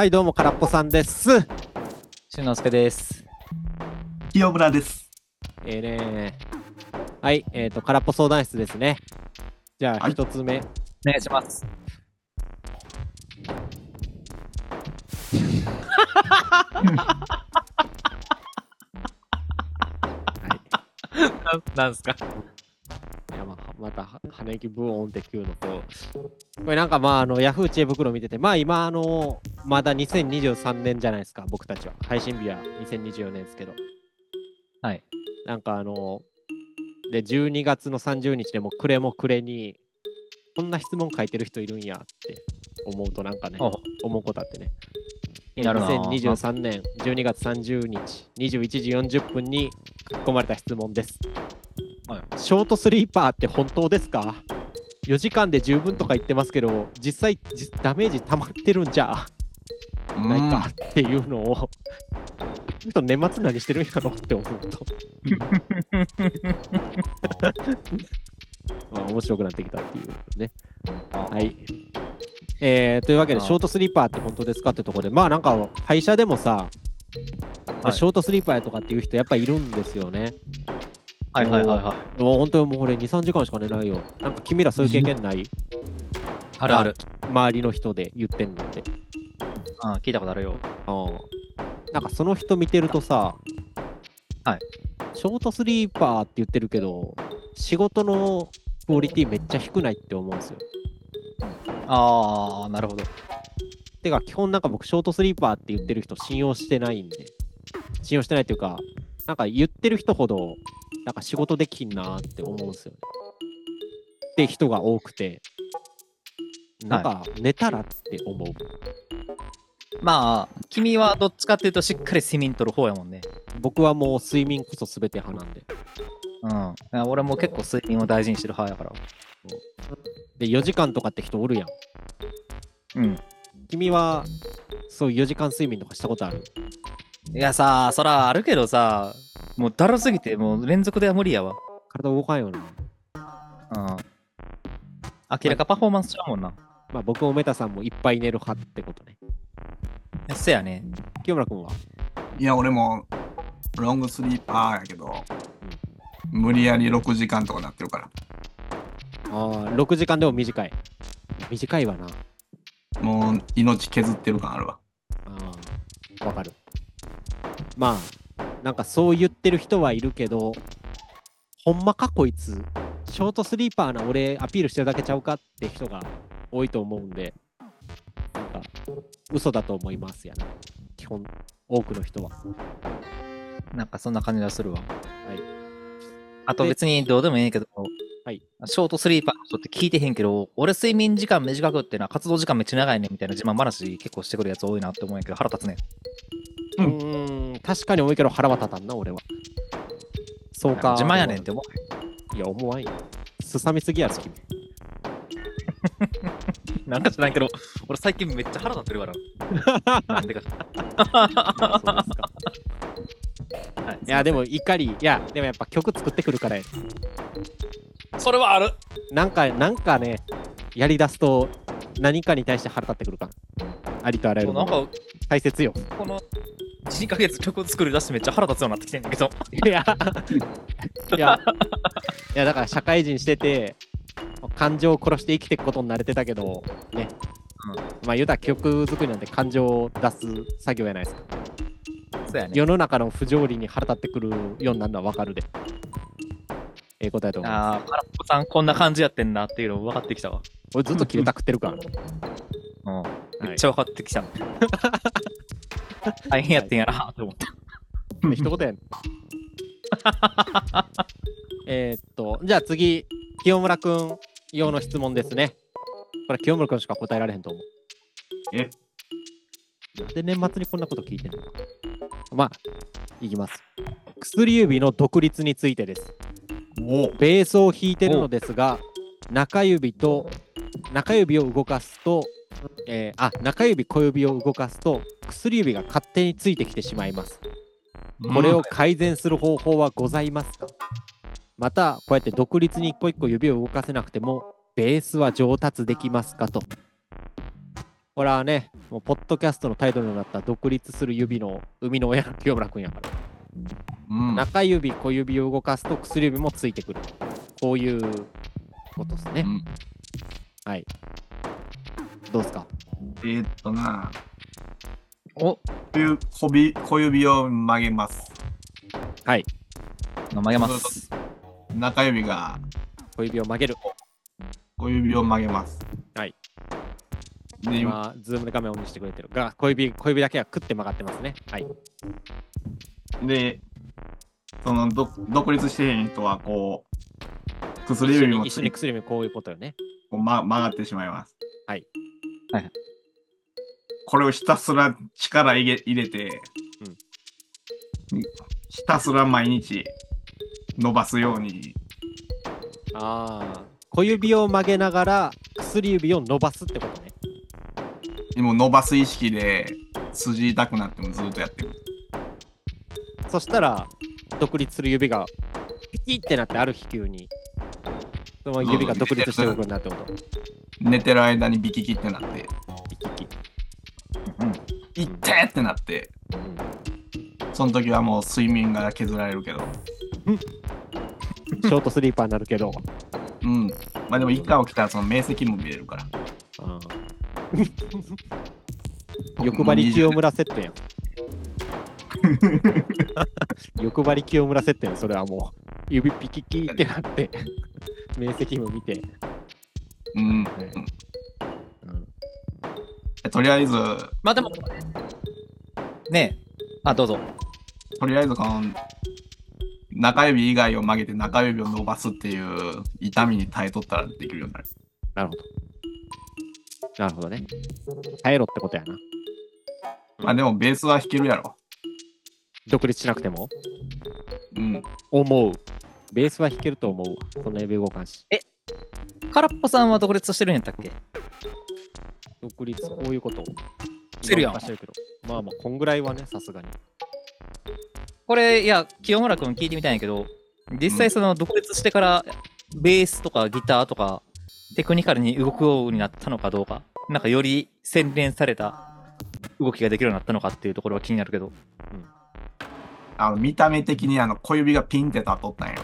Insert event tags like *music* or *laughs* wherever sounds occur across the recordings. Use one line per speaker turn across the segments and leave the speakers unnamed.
はい、どうも、空っぽさんです。
しんのすけです。
清村です。
えーねはい、えっ、と、空っぽ相談室ですね。じゃあ、
はい
一つ目。
お願いします。*laughs* ななんすか？
いやまあ、また、は鼻息ブオーンって言うのと、これなんかまあ、あの、ヤフー知恵袋見てて、まあ今、あの、まだ2023年じゃないですか、僕たちは。配信日は2024年ですけど。
はい。
なんかあの、で、12月の30日でも暮れも暮れに、こんな質問書いてる人いるんやって思うとなんかね、
お
思うことあってね。
気になるな
2023年12月30日21時40分に書き込まれた質問です。
はい
ショートスリーパーって本当ですか ?4 時間で十分とか言ってますけど、実際じダメージ溜まってるんじゃないかっていうのを、ちょっと年末何してるんやろって思うと。*laughs* まあ、面白くなってきたっていうね。はい。えー、というわけで、ショートスリーパーって本当ですかってところで、まあなんか、会社でもさ、
はい
ショートスリーパーやとかっていう人やっぱいるんですよね。
はいはいはいはい。
もう本当にもう俺2、3時間しか寝ないよ。なんか君らそういう経験ない？
あるある。
周りの人で言ってんのって。
うん、聞いたことあるよ。
うんなんかその人見てるとさ、
はい。
ショートスリーパーって言ってるけど、仕事のクオリティめっちゃ低ないって思うんですよ。
ああ、なるほど。
てか、基本なんか僕、ショートスリーパーって言ってる人信用してないんで、信用してないっていうか、なんか言ってる人ほど、なんか仕事できんなって思うんですよね。って人が多くて、なんか寝たらって思う。
まあ、君はどっちかっていうとしっかり睡眠取る方やもんね。
僕はもう睡眠こそ全て派なんで。
うん。俺も結構睡眠を大事にしてる派やから。
で、4時間とかって人おるやん。
うん。
君は、そう4時間睡眠とかしたことある？
いやさ、そらあるけどさ、もうだるすぎて、もう連続では無理やわ。
体動かんよな。
うん。明らかパフォーマンスちゃうもんな。
まあ僕もメタさんもいっぱい寝る派ってことね。
せやね。
清村君は？い
や、俺もロングスリーパーやけど、無理やり6時間とかなってるから。
ああ、6時間でも短い。短いわな。
もう命削ってる感あるわ。
ああ、わかる。まあ、なんかそう言ってる人はいるけど、ほんまかこいつ、ショートスリーパーな俺アピールしてるだけちゃうかって人が多いと思うんで、か、嘘だと思いますやな。基本、多くの人は。
なんかそんな感じがするわ。
はい。
あと別にどうでもいいけど、
はい
ショートスリーパーの人って聞いてへんけど、俺睡眠時間短くってのは活動時間めっちゃ長いねみたいな自慢話結構してくるやつ多いなって思うんやけど腹立つね。
う
ん、
確かに多いけど腹は立たんな、俺は。そうか。
自慢やねんって思う。
いや、思わんよ。すさみすぎやろ、君。
なんか知らんけど、俺最近めっちゃ腹立ってるから。*laughs* なんでか。は *laughs* い
いや、でも怒り、いや、でもやっぱ曲作ってくるからや
それはある
なんか、なんかね、やりだすと何かに対して腹立ってくるから。ありとあらゆる
なんか、
大切よ。
この1、2ヶ月曲作り出してめっちゃ腹立つようになってきてんだけど。
いや、いや、いや、だから社会人してて、感情を殺して生きていくことに慣れてたけど、ね。まあ言うたら曲作りなんて感情を出す作業やないですか。
そうやね。
世の中の不条理に腹立ってくるようになるのは分かるで。ええ答えと思います。
ああ、空っぽさんこんな感じやってんなっていうの分かってきたわ。
俺ずっと切れたくってるから。
うん。めっちゃ分かってきた。*laughs* 大変やってんやなって思った。
で一言やねん。*laughs* えーっと、じゃあ次、清村くん用の質問ですね。これ清村くんしか答えられへんと思う。
え？
なんで年末にこんなこと聞いてんの？か。まあ、いきます。薬指の独立についてです。
お
ベースを弾いてるのですが、中指と、中指を動かすと、えーあ、中指、小指を動かすと、薬指が勝手についてきてしまいます。これを改善する方法はございますか？また、こうやって独立に一個一個指を動かせなくても、ベースは上達できますかと。これはね、もうポッドキャストのタイトルになった独立する指の生みの親の清村君やから。
うん。
中指、小指を動かすと薬指もついてくる。こういうことですね
う。ん
はい。どうですか？
えーっとな、
お
小指小指小指を曲げます。
はい。
曲げます。
中指が
小指を曲げる。
小指を曲げます。
はい。
で、
今、ズームで画面をオンにしてくれてるが、小指、小指だけはクッて曲がってますね。はい。
で、そのど独立してへん人はこう、薬指もつい
に一緒に薬指こういうことよね。
こう、ま、曲がってしまいます。
はい。
はい。
これをひたすら力入れ入れて、ひたすら毎日伸ばすように、
ああ。小指を曲げながら薬指を伸ばすってことね。
でも伸ばす意識で筋痛くなってもずっとやってる。
そしたら、独立する指がピキってなってある日急に、その指が独立して動くなってこと。
寝てる間にビキキってなって、
ピキキ。
いってってなって、
うん
その時はもう睡眠が削られるけど、*laughs*
ショートスリーパーになるけど。
うん。まあでも一回起きたらその明晰も見れるから。
欲張り清村設定やん。欲張り清村設定やんそれはもう。指ピキキってなって、明晰夢見て。
うん。
うん
とりあえず、
まあでも、ねえ。あ、どうぞ。
とりあえずこの中指以外を曲げて中指を伸ばすっていう痛みに耐えとったらできるようになる。
なるほど。なるほどね。耐えろってことやな。
まあでもベースは弾けるやろ。
独立しなくても？
うん。
思う。ベースは弾けると思うわ。そんな指動かんし。
空っぽさんは独立してるんやったっけ？
独立、こういうこと。
してるやん
今動かしてるけど。まあまあ、こんぐらいはね、さすがに。
これ、いや、清村君聞いてみたいんやけど、実際その独立してから、ベースとかギターとか、テクニカルに動くようになったのかどうか、なんかより洗練された動きができるようになったのかっていうところは気になるけど。
あの見た目的にあの小指がピンって立っとったんよ。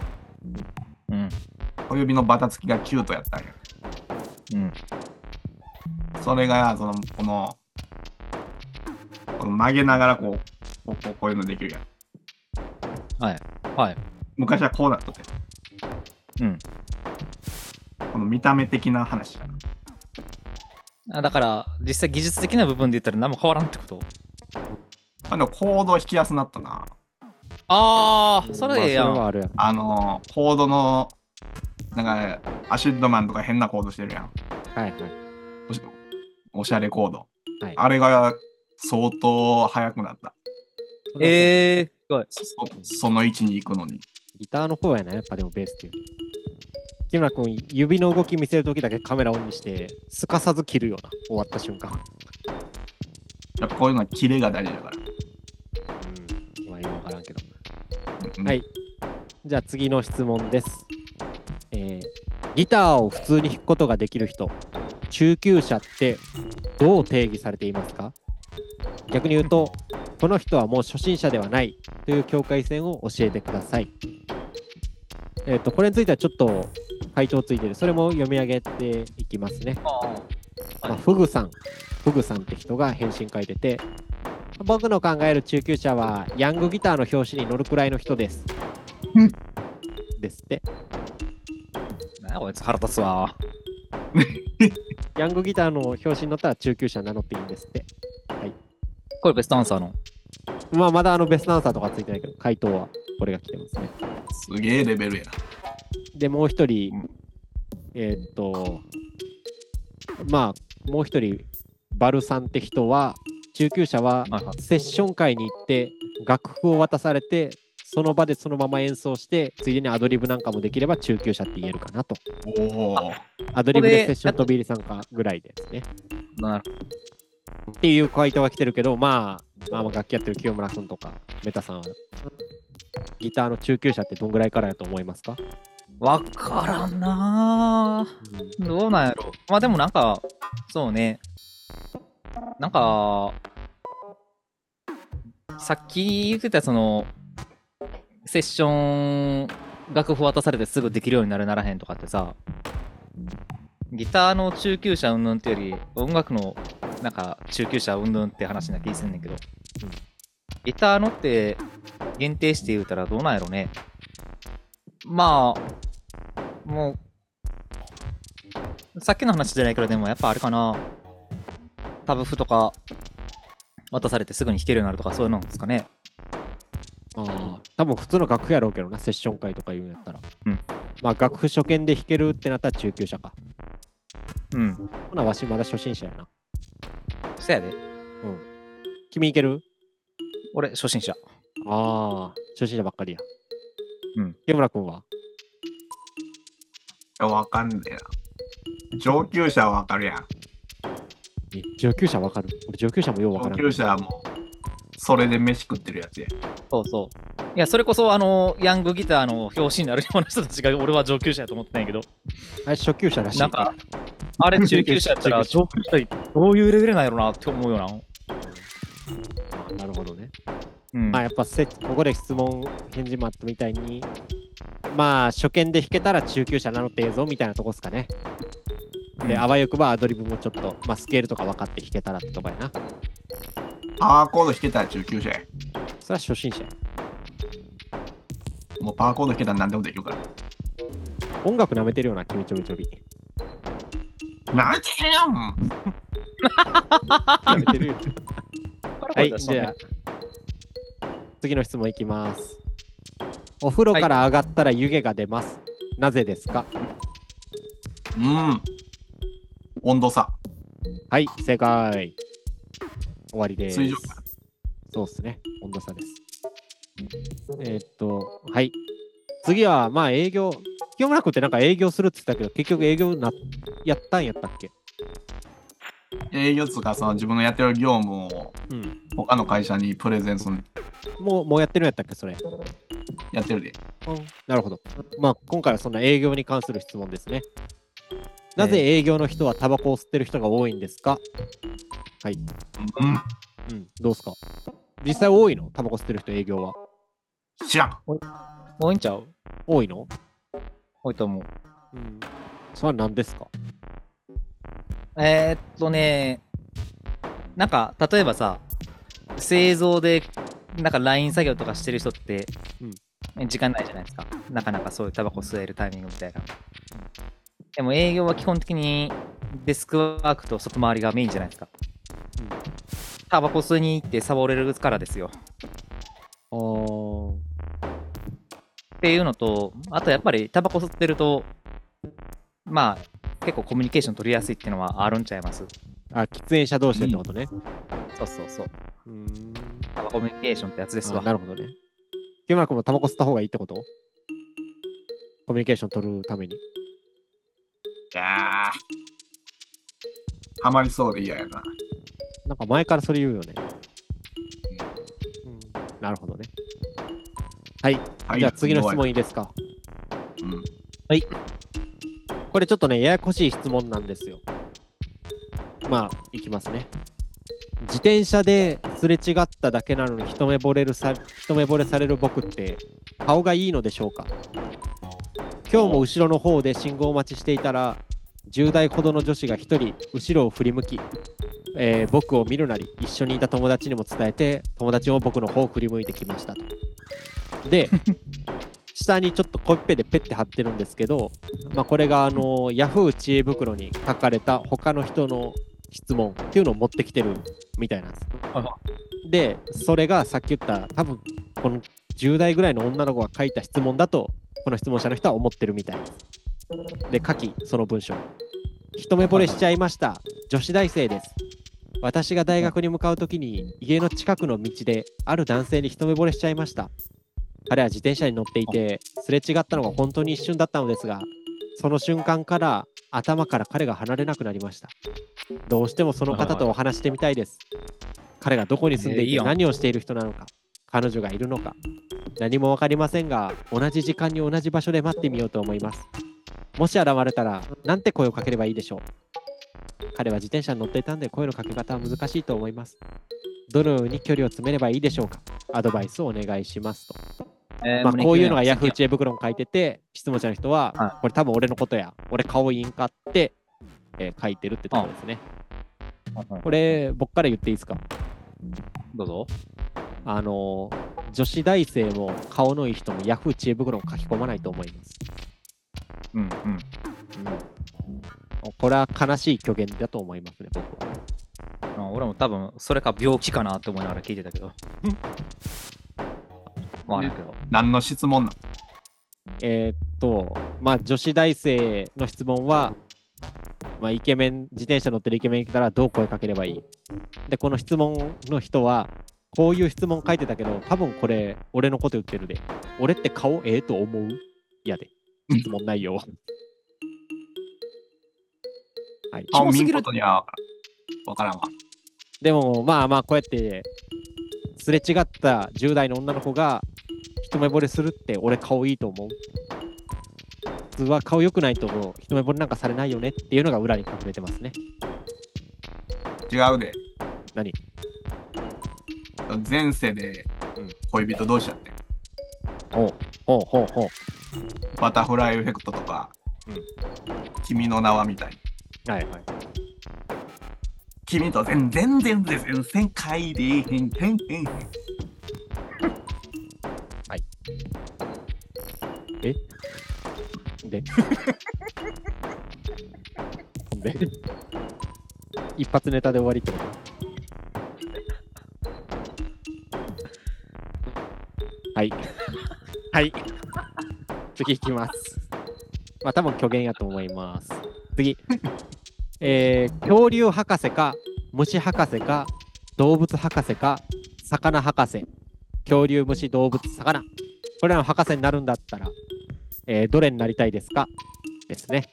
うん。
小指のバタつきがキュートやったんよ。
うん。
それが、その、この、この曲げながらこう、こうこうこういうのできるやん。
はい。はい。
昔はこうだったって。
うん。
この見た目的な話だな。
あだから、実際技術的な部分で言ったら何も変わらんってこと？
あでもコード弾きやすなったな。
あー、それええや
あそれはあるやん。
あの、コードの、なんか、アシッドマンとか変なコードしてるやん。
はいはい。
おしおしゃれコード。
はい
あれが相当速くなった。
えー、すごい。
そその位置に行くのに。
ギターの方やな、やっぱでもベースっていう。木村君、指の動き見せるときだけカメラオンにして、すかさず切るような、終わった瞬間。
やっぱこういうのはキレが大事だから。
うん。まあ、よくわからんけど。
うん
はい。じゃあ次の質問です。えーギターを普通に弾くことができる人、中級者ってどう定義されていますか？逆に言うと、この人はもう初心者ではないという境界線を教えてください。えっ、と、これについてはちょっと回答ついてる。それも読み上げていきますね。まあ、フグさん、フグさんって人が返信書いてて、僕の考える中級者は、ヤングギターの表紙に乗るくらいの人です。
うん
ですって。
なんやこいつ腹立つわ。*laughs*
ヤングギターの表紙に乗ったら中級者名乗っていいんですって。
これベストアンサーの？
まあ、まだあのベストアンサーとかついてないけど、回答はこれが来てますね。
すげえレベルや。
で、もう一人
うん、
えーっと、まあ、もう一人、バルさんって人は、中級者は
はいはい
セッション会に行って、楽譜を渡されて、その場でそのまま演奏して、ついでにアドリブなんかもできれば中級者って言えるかなと。
おお。
アドリブでセッション飛び入り参加ぐらいですね。
なる
っていう回答が来てるけど、まあ、まあ、まあ楽器やってる清村君とか、メタさんは、ギターの中級者ってどんぐらいからやと思いますか、
わからんなぁ。どうなんやろ。まあでもなんか、そうね。なんか、さっき言ってたその、セッション楽譜渡されてすぐできるようになるならへんとかってさ、ギターの中級者うんぬんってより、音楽のなんか中級者うんぬんって話な気すんねんけど、ギターのって限定して言うたらどうなんやろね。まあ、もう、さっきの話じゃないけど、でもやっぱあれかな。タブ譜とか渡されてすぐに弾けるようになるとかそういうのですかね。
ああ、多分普通の楽譜やろうけどな、セッション会とか言うんやったら。
うん。
まあ楽譜初見で弾けるってなったら中級者か。
うん。
ほな、わしまだ初心者やな。
そやで。
君いける？
俺、初心者。
ああ、初心者ばっかりや。
うん。
木村君は？い
やわかんねえな。上級者はわかるやん。
え上級者わかる？俺上級者もようわからん。
上級者はもう、それで飯食ってるやつや。
そうそう。いや、それこそ、あの、ヤングギターの表紙になるような人たちが、俺は上級者やと思ってたんやけど、
あれ初級者らしい。
なんか、あれ中級者やったら、*laughs* 上級者どういうレベルなんやろなって思うよな。
あなるほどね。
うん。
まあやっぱせここで質問返事もあったみたいに、まあ初見で弾けたら中級者なのってええぞみたいなとこっすかね。で、
うん
あわよくばアドリブもちょっと、まあスケールとか分かって弾けたらってとこやな。
パワーコード弾けたら中級者や。
それは初心者や。
もうパワーコード弾けたら何でもできるから。
音楽舐めてるような、君ちょびちょび。
なんてやん
舐めてるよ。はい、
は
じゃあ、次の質問いきます。お風呂から上がったら湯気が出ます。なぜですか？
うん。温度差。
はい、正解。終わりです。
水上
そうっすね。温度差です。えーっと、はい。次は、まあ営業。清村君ってなんか営業するって言ったけど、結局営業なやったんやったっけ？
営業つうか、その自分のやってる業務を
うん。
他の会社にプレゼンする
もう、もうやってるんやったっけそれ？
やってるで。
うん、なるほど。まあ、今回はそんな営業に関する質問ですね。なぜ営業の人はタバコを吸ってる人が多いんですか？
うん。
うん、どうすか？実際多いの？タバコ吸ってる人営業は。
知らん。
多いんちゃう？
多いの？
多いと思う。
うん。それは何ですか？
えー、っとね、なんか、例えばさ、製造で、なんかライン作業とかしてる人って、時間ないじゃないですか。なかなかそういうタバコ吸えるタイミングみたいな。でも営業は基本的にデスクワークと外回りがメインじゃないですか。タバコ吸いに行ってサボれるからですよ。
あー
っていうのと、あとやっぱりタバコ吸ってると、まあ、結構コミュニケーション取りやすいっていうのはあるんちゃいます。
あ、喫煙者同士でってことね。
そうそうそう。
うーん。
タバコミュニケーションってやつですわ。
あなるほどね。木村君もタバコ吸った方がいいってこと？コミュニケーション取るために。
いやー。ハマりそうで嫌やな。
なんか前からそれ言うよね。うん、なるほどね。はい。
はい
じゃあ次の質問いいですか？
うん。
これちょっとね、ややこしい質問なんですよ。まあ、いきますね。自転車ですれ違っただけなのに一目惚れるさ一目惚れされる僕って顔がいいのでしょうか？今日も後ろの方で信号待ちしていたら10代ほどの女子が一人後ろを振り向き、えー僕を見るなり一緒にいた友達にも伝えて友達も僕の方を振り向いてきましたと。で下にちょっとコッペでペッて貼ってるんですけど、まあ、これがあのヤフー知恵袋に書かれた他の人の質問っていうのを持ってきてるみたいなんです。で、それがさっき言った多分この10代ぐらいの女の子が書いた質問だとこの質問者の人は思ってるみたいです。で、書き、その文章。一目惚れしちゃいました。女子大生です。私が大学に向かうときに家の近くの道である男性に一目惚れしちゃいました。彼は自転車に乗っていてすれ違ったのが本当に一瞬だったのですがその瞬間から頭から彼が離れなくなりました。どうしてもその方とお話してみたいです。彼がどこに住んでいて何をしている人なのか彼女がいるのか何も分かりませんが同じ時間に同じ場所で待ってみようと思います。もし現れたらなんて声をかければいいでしょう彼は自転車に乗っていたんで声のかけ方は難しいと思います。どのように距離を詰めればいいでしょうか？アドバイスをお願いしますと。まあ、こういうのが Yahoo! 知恵袋に書いてて、質問者の人は、
は
これ多分俺のことや、俺顔いいんかって、えー書いてるってところですね。これ、僕から言っていいですか？
どうぞ。
あのー女子大生も顔のいい人も Yahoo! 知恵袋に書き込まないと思います。
うんうん。
うん、これは悲しい虚言だと思いますね、僕は。
あ俺も多分、それか病気かなって思いながら聞いてたけど。まあ、だけど。
何の質問なの
えーっと、まあ、女子大生の質問は、まあ、イケメン、自転車乗ってるイケメン来たらどう声かければいい？で、この質問の人は、こういう質問書いてたけど、多分これ、俺のこと言ってるで。俺って顔ええと思う？やで。質問内容は。はい。
キモすぎる
ことにはわからんわ。
でも、まあまあ、こうやって、すれ違った10代の女の子が、一目惚れするって、俺顔いいと思う。普通は顔良くないと、一目惚れなんかされないよねっていうのが裏に隠れてますね。
違うで。
何？
前世で
うん
恋人同士やって。
ほうほうほうほう。
バタフライエフェクトとか、
うん
君の名はみたいに。
はいはい。
君と全然全然全然帰りへんへんへんへん。
で。ほ *laughs* んで？一発ネタで終わりってこと？はい。*laughs* はい。次いきます。まあ多分虚言やと思います。次。えー、恐竜博士か、虫博士か、動物博士か、魚博士。恐竜、虫、動物、魚。これらの博士になるんだったら、えーどれになりたいですか？ですね。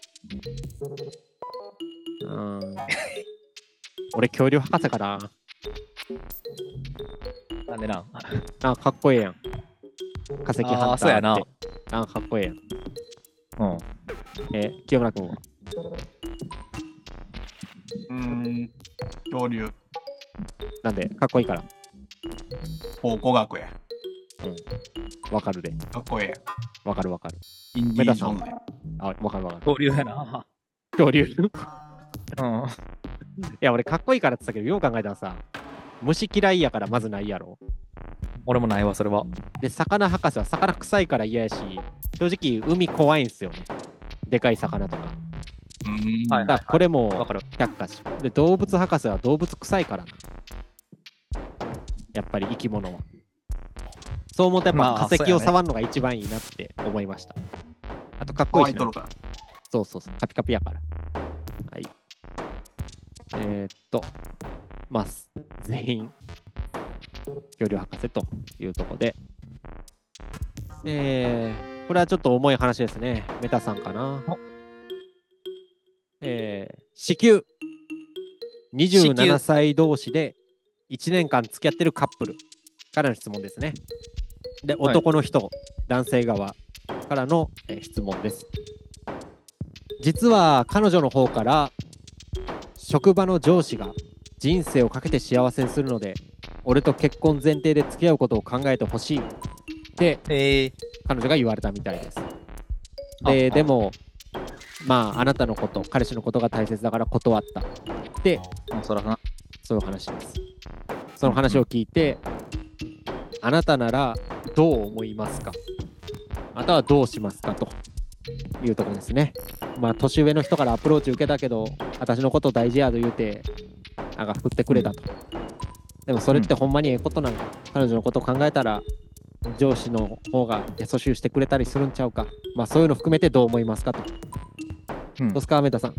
うーん。俺、恐竜博士かな。
なんでな。
なんかかっこええやん。化石ハンターって。
あーそうやな
なんかかっこええやん。
うん。
えー清村君は？
うーん、恐竜、
なんで、かっこいいから。
考古学や。
わかるで。
かっこええや。
わかるわかる。
インディ・ジョーンズや。
あ、わかるわかる。
交流やな。
恐竜？い
うん。
や、俺、かっこいいからって言ったけど、よう考えたらさ、虫嫌いやからまずないやろ。
俺もないわ、それは。
で、魚博士は魚臭いから嫌やし、正直、海怖いんすよね。でかい魚とか。
はい
だからこれも。却下し。で、動物博士は動物臭いからな。やっぱり生き物は。そう思うとやっ
まあ
ぱ化石を触るのが一番いいなって思いました。あとかっこいいしな
ホワイトロから。
そうそうそう、カピカピやから。はい。えー、っと、まあ、す全員、恐竜博士というところで、えー、これはちょっと重い話ですね。メタさんかな
お。
えー、子宮。27歳同士で1年間付き合ってるカップルからの質問ですね。で、
はい
男の人、男性側からの、えー質問です。実は彼女の方から職場の上司が人生をかけて幸せにするので俺と結婚前提で付き合うことを考えてほしいって
ええ
彼女が言われたみたいです。
あ
で、
あ
でも、まあ、あなたのこと、彼氏のことが大切だから断ったって、
ー。そらな。
そういう話です。その話を聞いて、あなたならどう思いますか？またはどうしますかというところですね。まあ、年上の人からアプローチ受けたけど、私のこと大事やと言うて、なんか振ってくれたと。でもそれってほんまにええことなんか、彼女のことを考えたら、上司の方が優しゅうしてくれたりするんちゃうか？まあ、そういうの含めてどう思いますかと。
うん
どうすか、メタさん。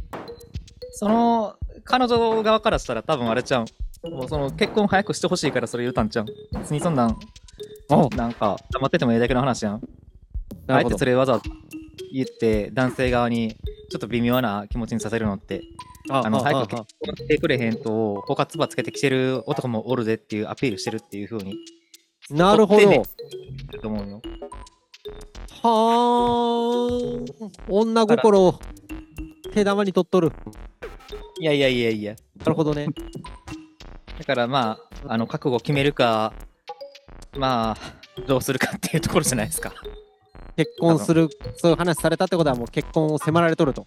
その、彼女側からしたら多分あれちゃう。もうその結婚早くしてほしいからそれ言うたんちゃう。別にそんなん、
お
なんか、黙っててもいいだけの話やん。あえてそれわざわざ言って、男性側にちょっと微妙な気持ちにさせるのって、あの、早く結婚してくれへんと、他つばつけてきてる男もおるぜっていうアピールしてるっていう風に、
なるほど。
と思うよ。
はあ、女心を手玉に取っとる。
いやいやいやいや。
なるほどね。
だからまあ、あの、覚悟を決めるか、まあ、どうするかっていうところじゃないですか。
結婚する、そういう話されたってことはもう結婚を迫られとると。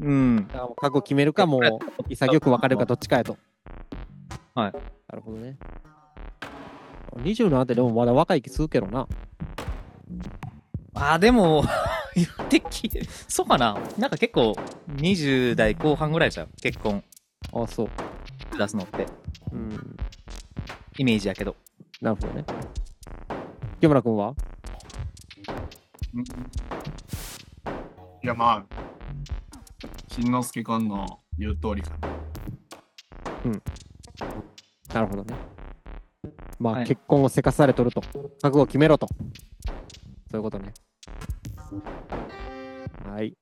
うん。
だからもう覚悟決めるか、もう潔く別れるかどっちかやと。
はい。
なるほどね。27ってでもまだ若い気するけどな。
ああ、でも、言ってきて、そうかな？なんか結構、20代後半ぐらいじゃん。結婚
あそう。
出すのって。
うん。
イメージやけど。
なるほどね。清村君は？
うんいや、まあ、しんのすけくんの言う通りかな。
なるほどね。まあ、
はい
結婚をせかされとると。覚悟を決めろと。そういうことね。はい。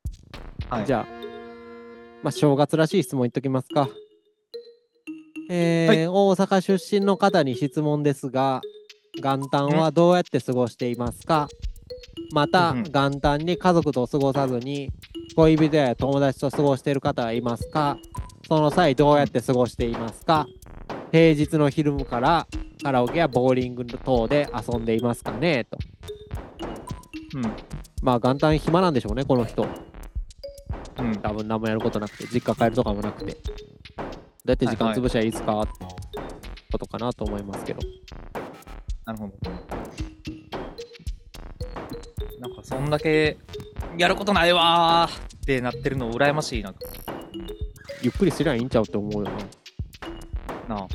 はい。
じゃあ、まあ、正月らしい質問言っときますか。えー
はい。
大阪出身の方に質問ですが、元旦はどうやって過ごしていますか？また、元旦に家族と過ごさずに、恋人や友達と過ごしている方はいますか？その際どうやって過ごしていますか？平日の昼からカラオケやボーリング等で遊んでいますかね？と。
うん。
まあ元旦暇なんでしょうね、この人。
うん。
多分何もやることなくて、実家帰るとかもなくて。どうやって時間潰しゃいいですか、ってことかなと思いますけど。
なるほど。なんか、そんだけ、やることないわーってなってるの羨ましいな。
ゆっくりすりゃいいんちゃうって思うよな。
なあ。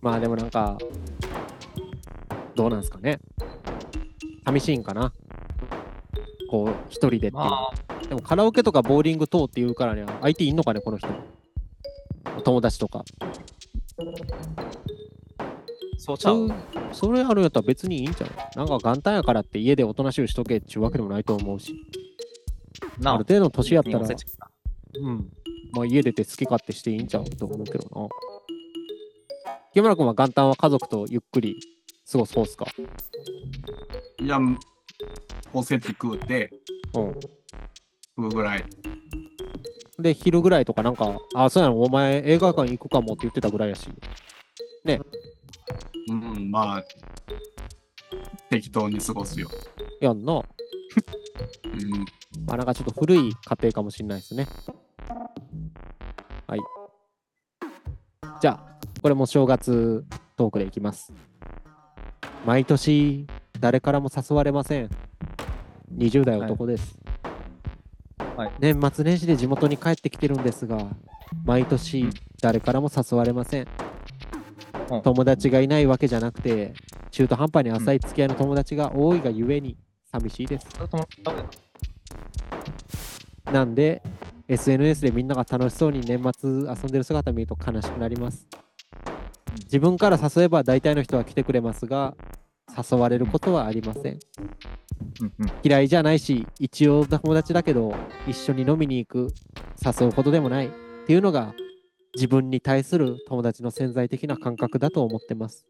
まあでもなんか、どうなんすかね。寂しいんかな。こう、一人でっていう。
ま
でもカラオケとかボーリング等って言うからね、相手いんのかね、この人。友達とか。
あ、そうちゃ
そううそれあるんやったら別にいいんちゃうなんか元旦やからって家でおとなしくしとけっていうわけでもないと思うし。
なあ
ある。程度の年やったらうん。まあ家出て好き勝手していいんちゃうと思うけどな。木村君は元旦は家族とゆっくり過ごす方っすか？
いや、おせち食うて、
うん。
食うぐらい。
で、昼ぐらいとかなんか、あ、そうやの、お前映画館行くかもって言ってたぐらいやし。
うん、まあ、適当に過ごすよ。
やんな。
うん。
まあなんかちょっと古い家庭かもしれないですね。はい。じゃあ、これも正月トークでいきます。毎年、誰からも誘われません。20代男です。
はい
年末年始で地元に帰ってきてるんですが、毎年、誰からも誘われません。
うん
友達がいないわけじゃなくて、中途半端に浅い付き合いの友達が多いがゆえに、寂しいです。
それとも
なんで、SNS でみんなが楽しそうに年末遊んでる姿見ると悲しくなります。自分から誘えば大体の人は来てくれますが、誘われることはありません。
うんうん。
嫌いじゃないし、一応友達だけど、一緒に飲みに行く、誘うほどでもないっていうのが、自分に対する友達の潜在的な感覚だと思ってます。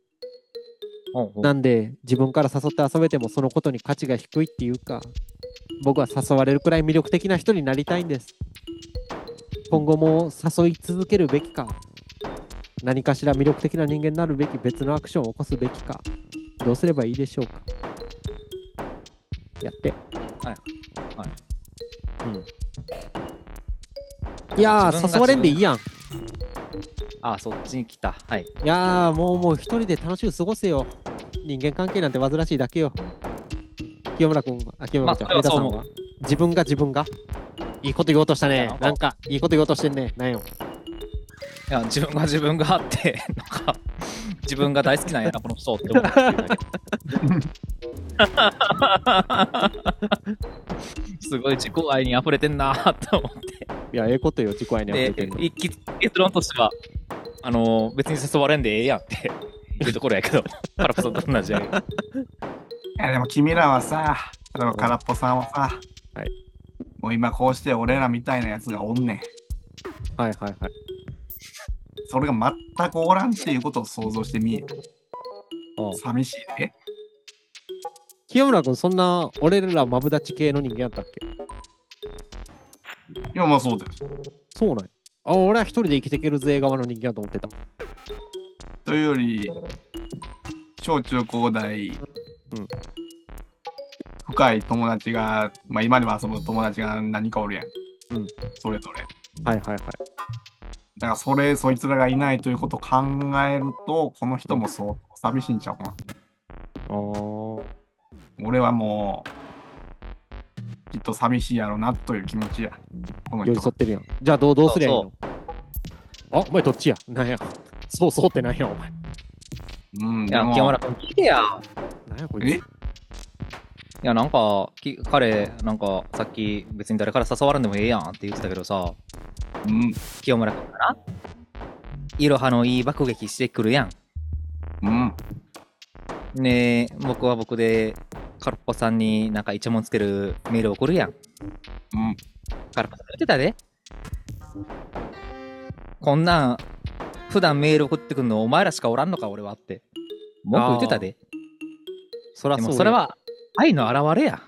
なんで、自分から誘って遊べてもそのことに価値が低いっていうか、僕は誘われるくらい魅力的な人になりたいんです。今後も誘い続けるべきか、何かしら魅力的な人間になるべき別のアクションを起こすべきか、どうすればいいでしょうか？やって。
はいはい
うん。いやー、
自分が
誘われんでいいやん。
あ、そっちに来た。はい。
いやー、もうもう一人で楽しく過ごせよ。人間関係なんて煩わしいだけよ。清村君、あ、清村ちゃん、
まあ
上田さん
そう思
は自分が自分が？いいこと言おうとしたね
いやなん。か
なんか、いいこと言おうとしてんね。なんよ。
いや、自分が自分があって、*laughs* なんか、自分が大好きなんやな、この人って思ってすごい自己愛に溢れてんなーって思って。
いや、ええことよ、自己愛に溢れて
で
んの。、
一気結論としては、あの別に誘われんでええやんって *laughs* いうところやけど、*laughs* パラプソと同じや。
いやでも君らはさ、例えば空っぽさんはさ、
はい
もう今こうして俺らみたいなやつがおんねん。
はいはいはい。
それが全くおらんっていうことを想像してみえ。
ああ
寂しいで。
清村君、そんな俺らマブダチ系の人間やったっけ？
や、まあそうです。
そうなんや。あ、俺は一人で生きていけるぜ側の人間だと思ってた。
というより、小中高大、深い友達が、まあ今でも遊ぶ友達が何かおるやん。
うん
それぞれ。
はいはいはい。
だからそれ、そいつらがいないということを考えると、この人もそう寂しいんちゃうかな。俺はもう、きっと寂しいやろなという気持ちや。この
寄り。添ってるやん。じゃあどうどうすりゃいいの？
そ
あ、お前どっちや？なんや。そうそうってなんや、お前。
うん、
いや、清村君聞いてや。
なんやこ
え
いつ。
いや、なんか、き彼、なんか、さっき別に誰から誘われんでもええやんって言ってたけどさ、
うん、
清村君かなイロハのいい爆撃してくるやん。
うん、
ねえ、僕は僕で、カルポさんになんか一文つけるメール送るやん。
うん。
カルポさん言ってたで。こんなん、普段メール送ってくんのお前らしかおらんのか俺はって。文句言ってたで。で
そらそ
れは愛の表れや。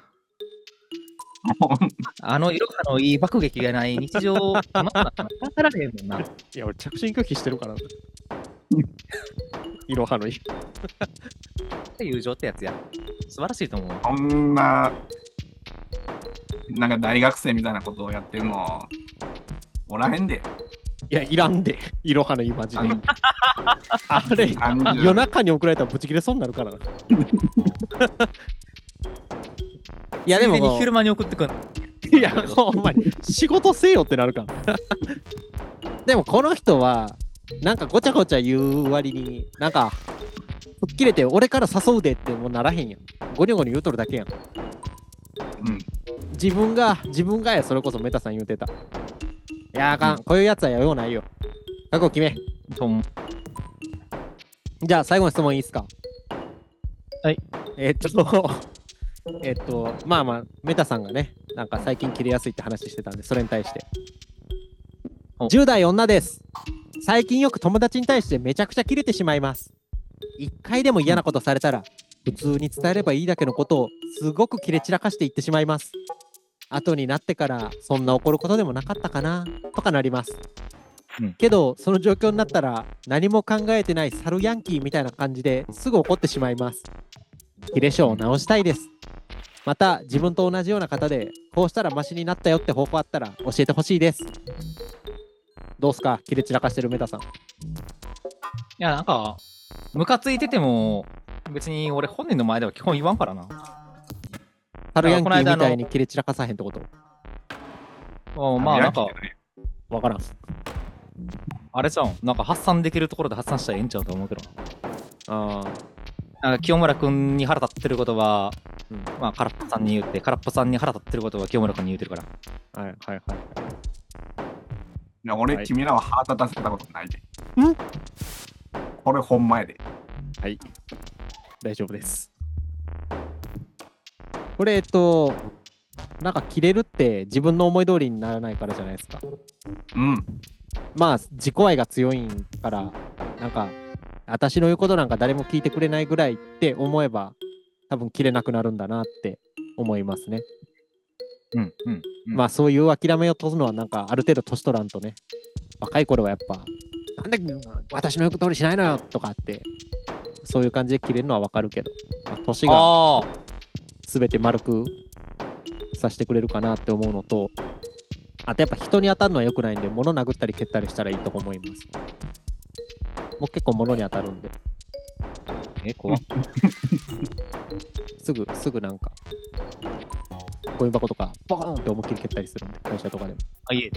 あの色派のいい爆撃がない日常、この中語られへんもんな。
いや、俺着信拒否してるから。いろはのい。
友情ってやつや。素晴らしいと思う。
こんな、なんか大学生みたいなことをやってるの、おらへんで。
いや、いらんで。いろはのい、マジで。あれ、
30
夜中に送られたらブチ切れそうになるからな。いや、で
ついに
も、
昼間に送ってくん。
いや、ほんまに、仕事せよってなるから。*laughs* でも、この人は、なんかごちゃごちゃ言う割に、なんか、吹っ切れて、俺から誘うでってもうならへんやん。ゴニョゴニョ言うとるだけやん。
うん。
自分が、自分がや、それこそメタさん言うてた。いや、あかん。こういうやつはやようないよ。覚悟決め。
と思う
じゃあ、最後の質問いいですか？
はい。
えっと、えっと、まあまあ、メタさんがね、なんか最近切れやすいって話してたんで、それに対して。
お
10代女です。最近よく友達に対してめちゃくちゃ切れてしまいます。一回でも嫌なことされたら、普通に伝えればいいだけのことをすごく切れ散らかして言ってしまいます。後になってから、そんな怒ることでもなかったかな、とかなります。
うん
けど、その状況になったら、何も考えてないサルヤンキーみたいな感じですぐ怒ってしまいます。切れ性を直したいです。また、自分と同じような方で、こうしたらマシになったよって方法あったら教えてほしいです。どうすか？切れ散らかしてるメタさん。
いや、なんか、ムカついてても、別に俺本人の前では基本言わんからな。
サルヤンキーみたいに切れ散らかさへんってこと？
うんまあなんか、
わからん。
あれじゃん。なんか発散できるところで発散したらええんちゃうと思うけどな。
あ
なんか清村君に腹立ってることは、
うん
まあ空っぽさんに言って、空っぽさんに腹立ってることは清村君に言ってるから。
あ、はいはいはい。
いや俺、
はい
君らは腹立たせたことないで。
ん？
これ、ほんまやで。
はい。大丈夫です。これ、えっと、なんか切れるって自分の思い通りにならないからじゃないですか。
うん。
まあ、自己愛が強いんから、なんか、私の言うことなんか誰も聞いてくれないぐらいって思えば、多分切れなくなるんだなって思いますね。
うん、うん。うん
まあ、そういう諦めを取るのは、なんか、ある程度年取らんとね、若い頃はやっぱ、なんで私の言う通りしないのよとかって、そういう感じで切れるのはわかるけど、まあ、年が全て丸くさせてくれるかなって思うのと、あとやっぱ人に当たるのは良くないんで、物殴ったり蹴ったりしたらいいと思います。僕結構物に当たるんで、
え、怖っ *laughs*
すぐ、すぐなんか、ゴミ箱とか、ボーンって思いっきり蹴ったりするんで、会社とかでも。
あ、いえ。
い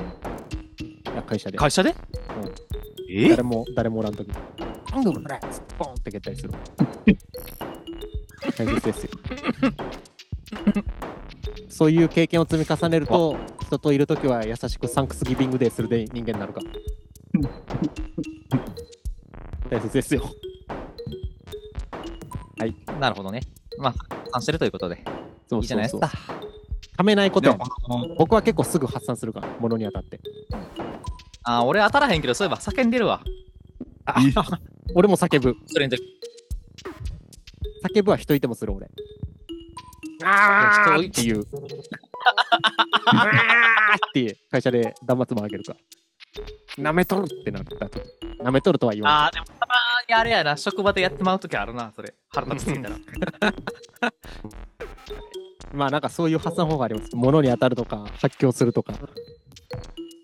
や、会社で。
会社で？え？
誰も、誰もおらんとき。なんでこれ？っつってボーンって蹴ったりする。大切ですよ。*laughs* そういう経験を積み重ねると、人といるときは優しくサンクスギビングデーするで人間になるか。大切ですよ。
なるほどね。まあ、発散してるということで。
そう
いいじゃないですか。
ためないこと僕は結構すぐ発散するから、物に当たって。
あー、俺当たらへんけど、そういえば叫んでるわ。
あ
いい *laughs*
俺も叫ぶ。叫ぶは人いてもする俺。
あ
人っていう。あーっって会社で断末魔あげるか。舐めとるってなった時。舐めとるとは言わない。
あー、でもあれやな、職場でやってまうときあるな、それ。腹立ちすぎたら。*laughs*
まあなんかそういう発散方法あります。物に当たるとか、発狂するとか。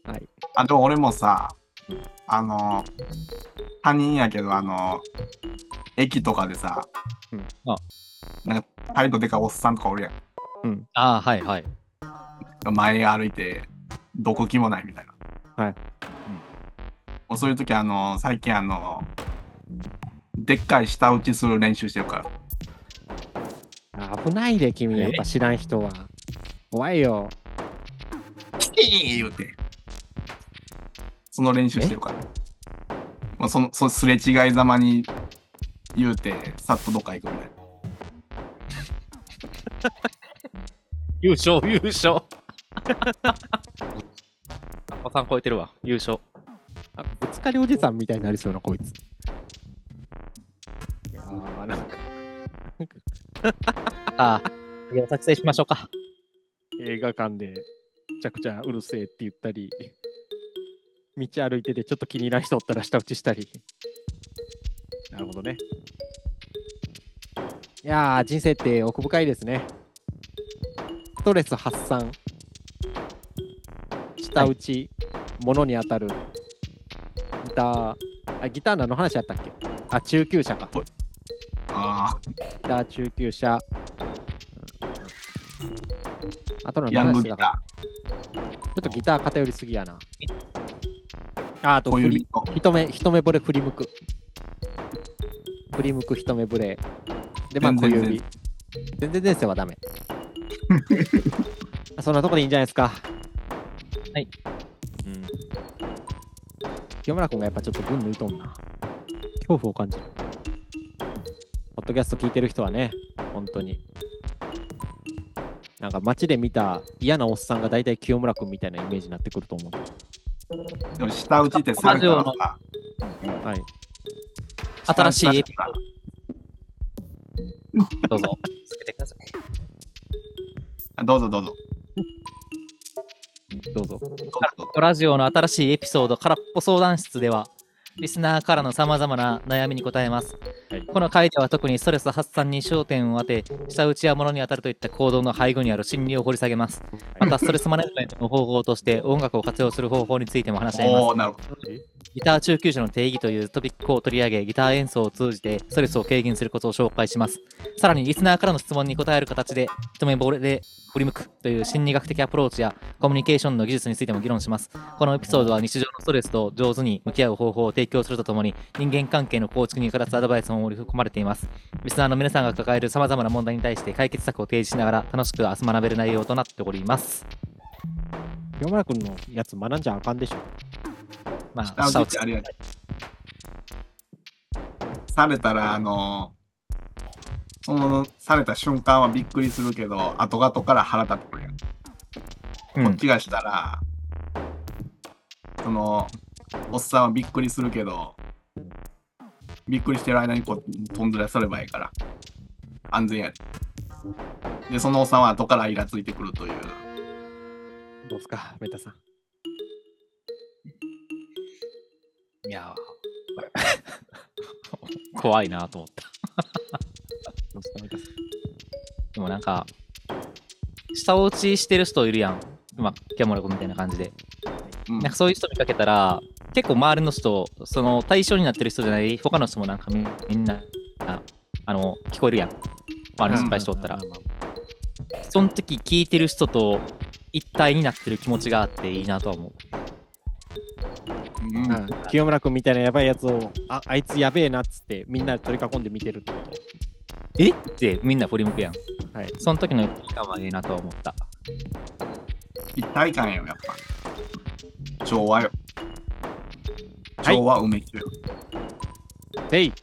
はい。
あ、でも俺もさ、あの、他人やけど、あの、駅とかでさ、
うん
あ
なんか、態度でかいおっさんとかおるやん。
ああ、はいはい。
前歩いて、どこ気もないみたいな。
はい。
もうそういう時あの、最近あの、でっかい舌打ちする練習してるから。
危ないで、君。やっぱ知らん人は。怖いよ。
キー言うて。その練習してるから。もうその、そすれ違いざまに言うて、さっとどっか行くみたいな。*laughs*
優勝、優勝。*laughs* おさん超えてるわ、優勝。
あぶつかりおじさんみたいになりそうな、こいつ。いやー、なんか、
あ *laughs* あ、次は作成しましょうか。
映画館で、めちゃくちゃうるせえって言ったり、道歩いててちょっと気に入らん人おったら舌打ちしたり。なるほどね。いやー、人生って奥深いですね。ストレス発散、舌打ち、物に当たる、ギター、あ、ギター何の話やったっけ？あ、中級者か。
ああ、
ギター中級者。あとの
ヤングギタ
ちょっとギター偏りすぎやな。あ、あと振り。一目、一目惚れ振り向く。振り向く一目惚れ。で、まあ小
全然
指。全然前世はダメ。*laughs* そんなとこでいいんじゃないですか。
はい。
うん。清村君がやっぱちょっと群抜いとんな。恐怖を感じる。ポッドキャスト聞いてる人はね、本当に。なんか街で見た嫌なおっさんが大体清村君みたいなイメージになってくると思う。
でも舌打ちってさ
はい。
新しいエピ
舌打ち
どうぞ。つけてください。
あどうぞどうぞ。
どうぞ。
どうぞどうぞ
ラジオの新しいエピソード、空っぽ相談室では、リスナーからの様々な悩みに答えます。
はい
この回では特にストレス発散に焦点を当て、下打ちや物に当たるといった行動の背後にある心理を掘り下げます。また、ストレスマネジメントの方法として音楽を活用する方法についても話し合います。ギター中級者の定義というトピックを取り上げ、ギター演奏を通じてストレスを軽減することを紹介します。さらに、リスナーからの質問に答える形で、一目惚れで振り向くという心理学的アプローチやコミュニケーションの技術についても議論します。このエピソードは日常のストレスと上手に向き合う方法を提供するとともに、人間関係の構築に役立つアドバイスも盛り込まれています。リスナーの皆さんが抱える様々な問題に対して解決策を提示しながら楽しく明日学べる内容となっております。
清村君のやつ学んじゃあかんでしょ。
まあ、
舌打ちってあれやで。されたら、あのその、された瞬間はびっくりするけど、後々から腹立ってくるやん。
うん、
こっちがしたら、その、おっさんはびっくりするけど、びっくりしてる間にこう、飛んずらさればいいから、安全やで。で、そのおっさんは後からイラついてくるという。
どうすか、メタさん。
いやー *laughs* 怖いなと思った。
どうすか、メタさん。
でもなんか、下打ちしてる人いるやん。まあ、キャモラ君みたいな感じで。
うん
なんかそういう人見かけたら、結構周りの人、その対象になってる人じゃない、他の人もなんかみみんな、ああの、聞こえるやん。周りの失敗しておったらその時聞いてる人と一体になってる気持ちがあっていいなとは思う。
うん
清村君みたいなやばいやつを、ああいつやべえなっつって、みんなで取り囲んで見てるってこ
え？ってみんな振り向くやん。
と。はい。
その時の時間はいいなとは思った。
一体感よ、やっぱ。調和よ。
はい
調和梅木よ。
せい